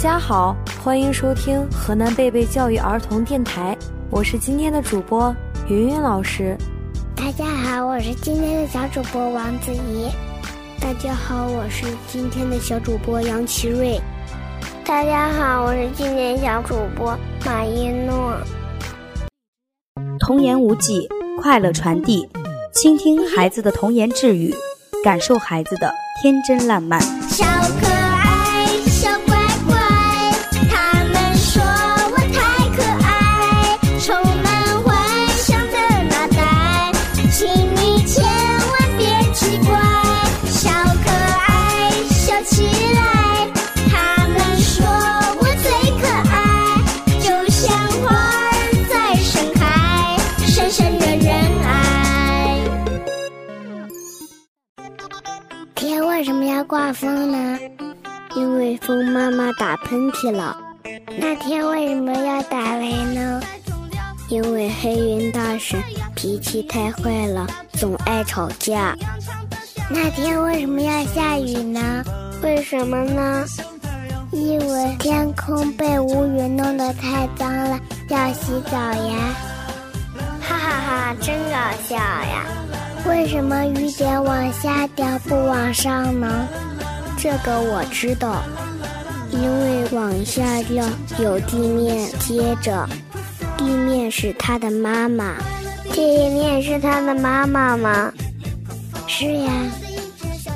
家好，欢迎收听河南贝贝教育儿童电台，我是今天的主播云云老师。大家好，我是今天的小主播王子怡。大家好，我是今天的小主播杨奇瑞。大家好，我是今天小主播马一诺。童言无忌，快乐传递，倾听孩子的童言稚语，感受孩子的天真烂漫。小可刮风呢？因为风妈妈打喷嚏了。那天为什么要打雷呢？因为黑云大婶脾气太坏了，总爱吵架。那天为什么要下雨呢？为什么呢？因为天空被乌云弄得太脏了，要洗澡呀！哈哈哈，真搞笑呀！为什么雨点往下掉不往上呢？这个我知道，因为往下掉有地面接着，地面是他的妈妈。地面是他的妈妈吗？是呀。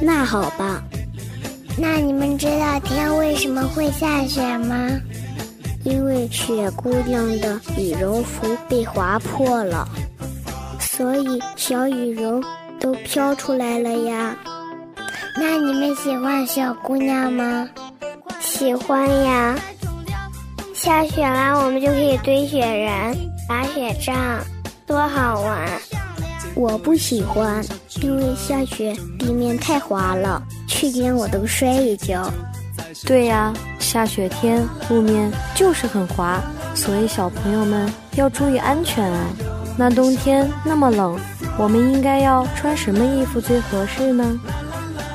那好吧。那你们知道天为什么会下雪吗？因为雪姑娘的羽绒服被划破了，所以小羽绒都飘出来了呀。那你们喜欢小姑娘吗？喜欢呀。下雪了，我们就可以堆雪人、打雪仗，多好玩！我不喜欢，因为下雪地面太滑了，去年我都摔一跤。对呀，下雪天路面就是很滑，所以小朋友们要注意安全啊。那冬天那么冷，我们应该要穿什么衣服最合适呢？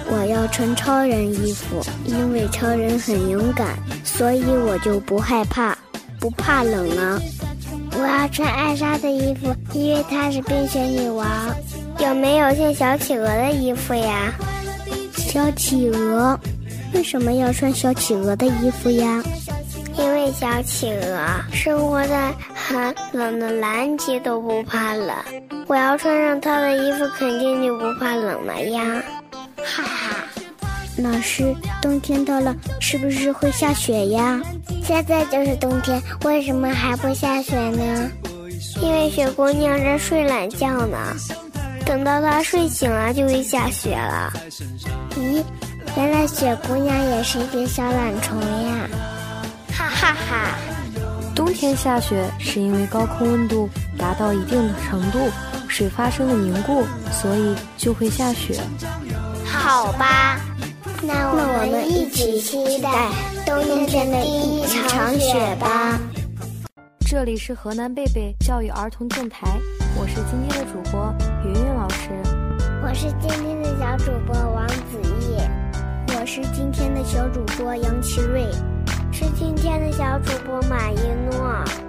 我要穿超人衣服，因为超人很勇敢，所以我就不害怕，不怕冷啊。我要穿艾莎的衣服，因为她是冰雪女王。有没有像小企鹅的衣服呀？小企鹅？为什么要穿小企鹅的衣服呀？因为小企鹅生活在寒冷的南极都不怕冷。我要穿上它的衣服，肯定就不怕冷了呀。哈哈，老师，冬天到了，是不是会下雪呀？现在就是冬天，为什么还不下雪呢？因为雪姑娘在睡懒觉呢，等到她睡醒了就会下雪了。咦，原来雪姑娘也是一只小懒虫呀！哈哈哈。冬天下雪是因为高空温度达到一定的程度，水发生了凝固，所以就会下雪。好吧，那我们一起期待冬天的第一场雪吧。这里是河南贝贝教育儿童电台，我是今天的主播云云老师，我是今天的小主播王子毅，我是今天的小主播杨奇瑞，是今天的小主播马一诺。